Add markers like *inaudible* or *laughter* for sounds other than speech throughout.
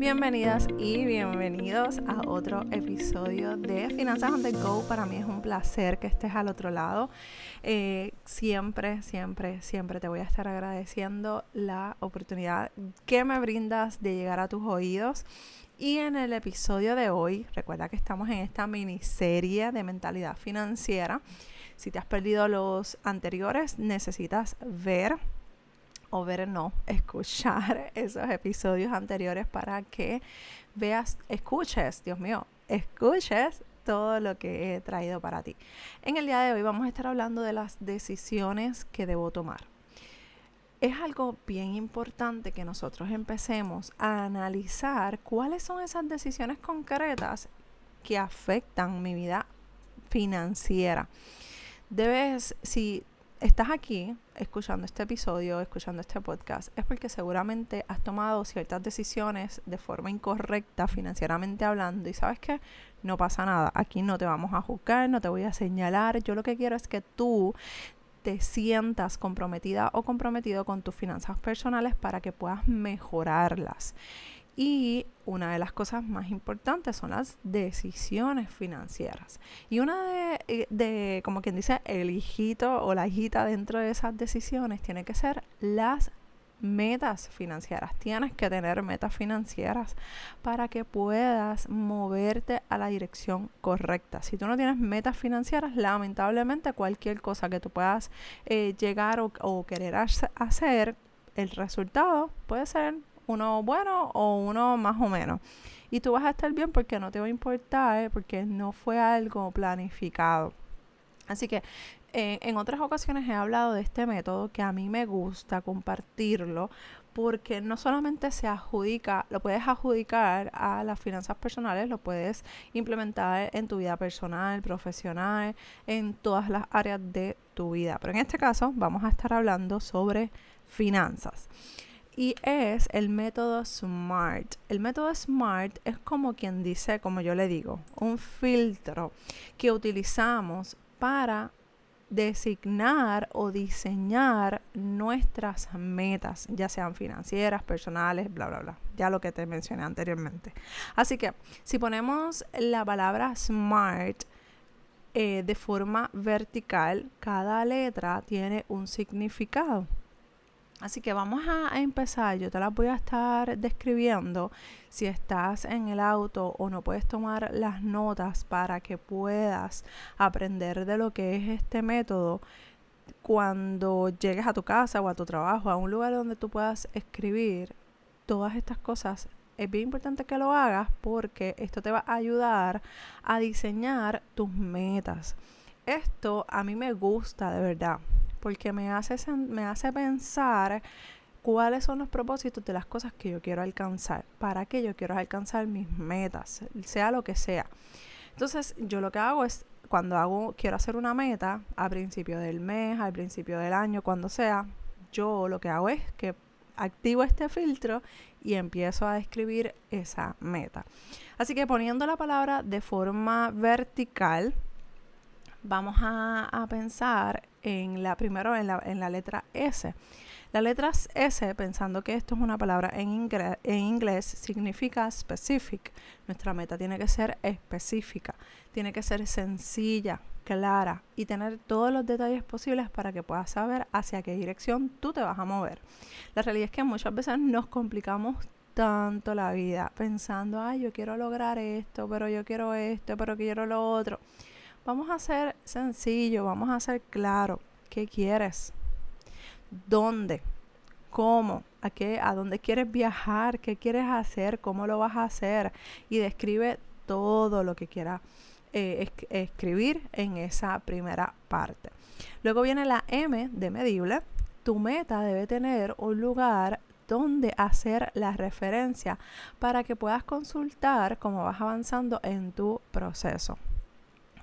Bienvenidas y bienvenidos a otro episodio de Finanzas on the Go. Para mí es un placer que estés al otro lado. Eh, siempre, siempre, siempre te voy a estar agradeciendo la oportunidad que me brindas de llegar a tus oídos. Y en el episodio de hoy, recuerda que estamos en esta miniserie de mentalidad financiera. Si te has perdido los anteriores, necesitas ver o ver no, *laughs* escuchar esos episodios anteriores para que veas, escuches, Dios mío, escuches todo lo que he traído para ti. En el día de hoy vamos a estar hablando de las decisiones que debo tomar. Es algo bien importante que nosotros empecemos a analizar cuáles son esas decisiones concretas que afectan mi vida financiera. Debes, si estás aquí escuchando este episodio, escuchando este podcast, es porque seguramente has tomado ciertas decisiones de forma incorrecta financieramente hablando y sabes que no pasa nada, aquí no te vamos a juzgar, no te voy a señalar, yo lo que quiero es que tú te sientas comprometida o comprometido con tus finanzas personales para que puedas mejorarlas. Y una de las cosas más importantes son las decisiones financieras. Y una de, eh, de, como quien dice, el hijito o la hijita dentro de esas decisiones tiene que ser las metas financieras. Tienes que tener metas financieras para que puedas moverte a la dirección correcta. Si tú no tienes metas financieras, lamentablemente cualquier cosa que tú puedas eh, llegar o, o querer hacer, el resultado puede ser uno bueno o uno más o menos. Y tú vas a estar bien porque no te va a importar, porque no fue algo planificado. Así que eh, en otras ocasiones he hablado de este método que a mí me gusta compartirlo porque no solamente se adjudica, lo puedes adjudicar a las finanzas personales, lo puedes implementar en tu vida personal, profesional, en todas las áreas de tu vida. Pero en este caso vamos a estar hablando sobre finanzas y es el método SMART. El método SMART es como quien dice, como yo le digo, un filtro que utilizamos para designar o diseñar nuestras metas, ya sean financieras, personales, bla, bla, bla. Ya lo que te mencioné anteriormente. Así que si ponemos la palabra SMART eh, de forma vertical, cada letra tiene un significado. Así que vamos a, empezar. Yo te las voy a estar describiendo si estás en el auto o no puedes tomar las notas para que puedas aprender de lo que es este método cuando llegues a tu casa o a tu trabajo, a un lugar donde tú puedas escribir todas estas cosas. Es bien importante que lo hagas porque esto te va a ayudar a diseñar tus metas. Esto a mí me gusta de verdad porque me hace, me hace pensar cuáles son los propósitos de las cosas que yo quiero alcanzar, para qué yo quiero alcanzar mis metas, sea lo que sea. Entonces, yo lo que hago es cuando hago quiero hacer una meta a principio del mes, al principio del año, cuando sea, yo lo que hago es que activo este filtro y empiezo a describir esa meta. Así que poniendo la palabra de forma vertical, vamos a, pensar en la primero en la, en la letra S. La letra S, pensando que esto es una palabra en, inglés, en inglés, significa specific. Nuestra meta tiene que ser específica, tiene que ser sencilla, clara y tener todos los detalles posibles para que puedas saber hacia qué dirección tú te vas a mover. La realidad es que muchas veces nos complicamos tanto la vida pensando, ay, yo quiero lograr esto, pero yo quiero esto, pero quiero lo otro. Vamos a ser sencillo, vamos a ser claro. ¿Qué quieres? ¿Dónde? ¿Cómo? ¿A qué? ¿A dónde quieres viajar? ¿Qué quieres hacer? ¿Cómo lo vas a hacer? Y describe todo lo que quieras eh, escribir en esa primera parte. Luego viene la M de medible. Tu meta debe tener un lugar donde hacer la referencia para que puedas consultar cómo vas avanzando en tu proceso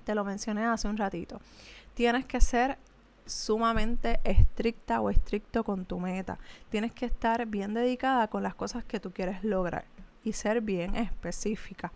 te lo mencioné hace un ratito. Tienes que ser sumamente estricta o estricto con tu meta. Tienes que estar bien dedicada con las cosas que tú quieres lograr y ser bien específica.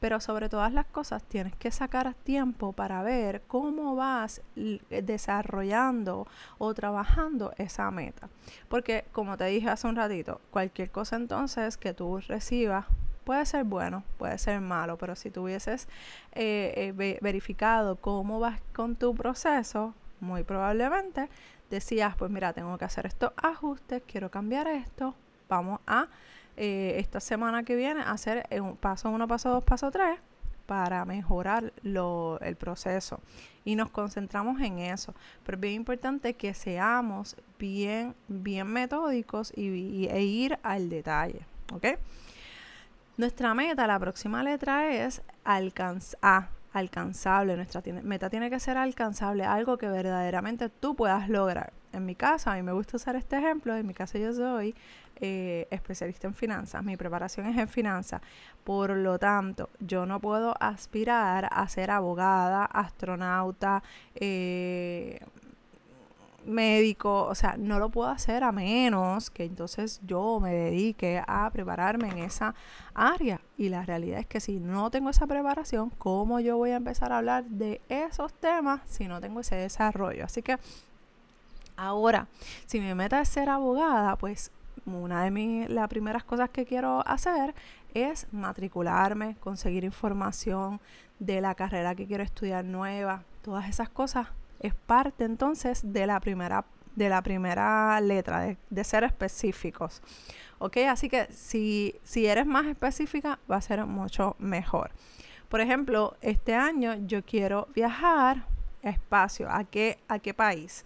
Pero sobre todas las cosas tienes que sacar tiempo para ver cómo vas desarrollando o trabajando esa meta. Porque como te dije hace un ratito, cualquier cosa entonces que tú recibas puede ser bueno, puede ser malo, pero si tuvieses eh, eh, verificado cómo vas con tu proceso, muy probablemente decías, pues mira, tengo que hacer estos ajustes, quiero cambiar esto, vamos a eh, esta semana que viene hacer un paso uno, paso dos, paso tres para mejorar lo, el proceso y nos concentramos en eso. Pero es bien importante que seamos bien, bien metódicos y, e ir al detalle. ¿Ok? Nuestra meta, la próxima letra es alcanzar alcanzable. Nuestra meta tiene que ser alcanzable, algo que verdaderamente tú puedas lograr. En mi caso, a mí me gusta usar este ejemplo. En mi caso, yo soy eh, especialista en finanzas. Mi preparación es en finanzas. Por lo tanto, yo no puedo aspirar a ser abogada, astronauta, eh, médico, o sea, no lo puedo hacer a menos que entonces yo me dedique a prepararme en esa área. Y la realidad es que si no tengo esa preparación, ¿cómo yo voy a empezar a hablar de esos temas si no tengo ese desarrollo? Así que ahora, si mi meta es ser abogada, pues una de mis, las primeras cosas que quiero hacer es matricularme, conseguir información de la carrera que quiero estudiar nueva, todas esas cosas es parte entonces de la primera, de la primera letra, de, ser específicos. ¿Ok? Así que si, si eres más específica, va a ser mucho mejor. Por ejemplo, este año yo quiero viajar espacio. ¿A qué, a qué país?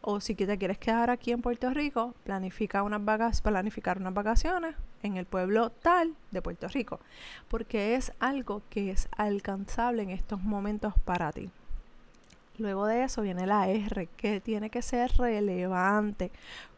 O si te quieres quedar aquí en Puerto Rico, planifica unas vacaciones, planificar unas vacaciones en el pueblo tal de Puerto Rico, porque es algo que es alcanzable en estos momentos para ti. Luego de eso viene la R, que tiene que ser relevante.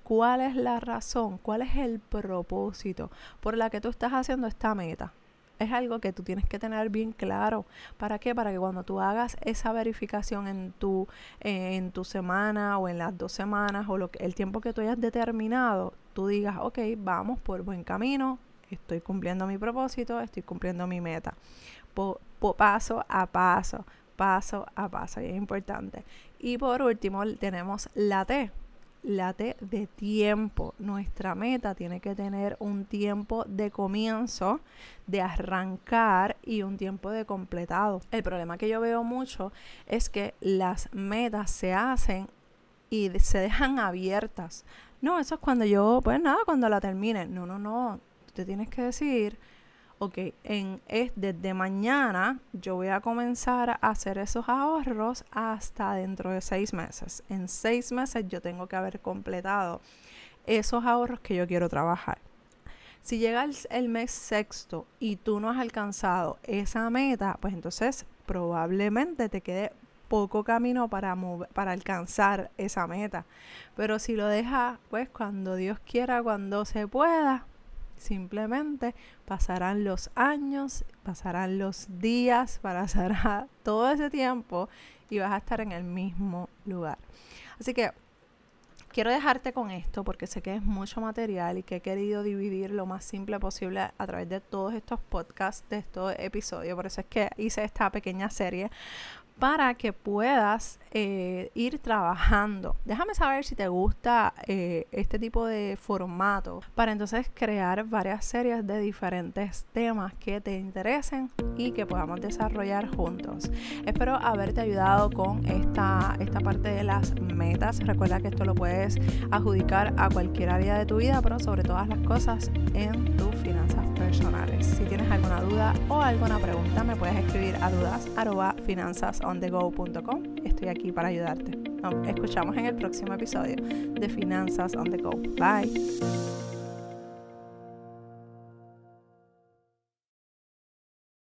¿Cuál es la razón? ¿Cuál es el propósito por la que tú estás haciendo esta meta? Es algo que tú tienes que tener bien claro. ¿Para qué? Para que cuando tú hagas esa verificación en tu, en tu semana o en las dos semanas o lo que, el tiempo que tú hayas determinado, tú digas, ok, vamos por buen camino, estoy cumpliendo mi propósito, estoy cumpliendo mi meta. paso a paso paso a paso y es importante. Y por último tenemos la T, la T de tiempo. Nuestra meta tiene que tener un tiempo de comienzo, de arrancar y un tiempo de completado. El problema que yo veo mucho es que las metas se hacen y se dejan abiertas. No, eso es cuando yo, pues nada, cuando la termine. No, no, no. Tú te tienes que decir ok, en, es desde mañana yo voy a comenzar a hacer esos ahorros hasta dentro de seis meses. En seis meses yo tengo que haber completado esos ahorros que yo quiero trabajar. Si llega el, mes sexto y tú no has alcanzado esa meta, pues entonces probablemente te quede poco camino para, para alcanzar esa meta. Pero si lo dejas, pues cuando Dios quiera, cuando se pueda, Simplemente pasarán los años, pasarán los días, *laughs* pasará todo ese tiempo y vas a estar en el mismo lugar. Así que quiero dejarte con esto porque sé que es mucho material y que he querido dividir lo más simple posible a través de todos estos podcasts, de estos episodios. Por eso es que hice esta pequeña serie para que puedas eh, ir trabajando. Déjame saber si te gusta eh, este tipo de formato para entonces crear varias series de diferentes temas que te interesen y que podamos desarrollar juntos. Espero haberte ayudado con esta, esta parte de las metas. Recuerda que esto lo puedes adjudicar a cualquier área de tu vida, pero sobre todas las cosas en tus finanzas personales. Si tienes alguna duda o alguna pregunta, me puedes escribir a dudas finanzasonthego.com. Estoy aquí para ayudarte. Nos escuchamos en el próximo episodio de Finanzas on the Go. Bye.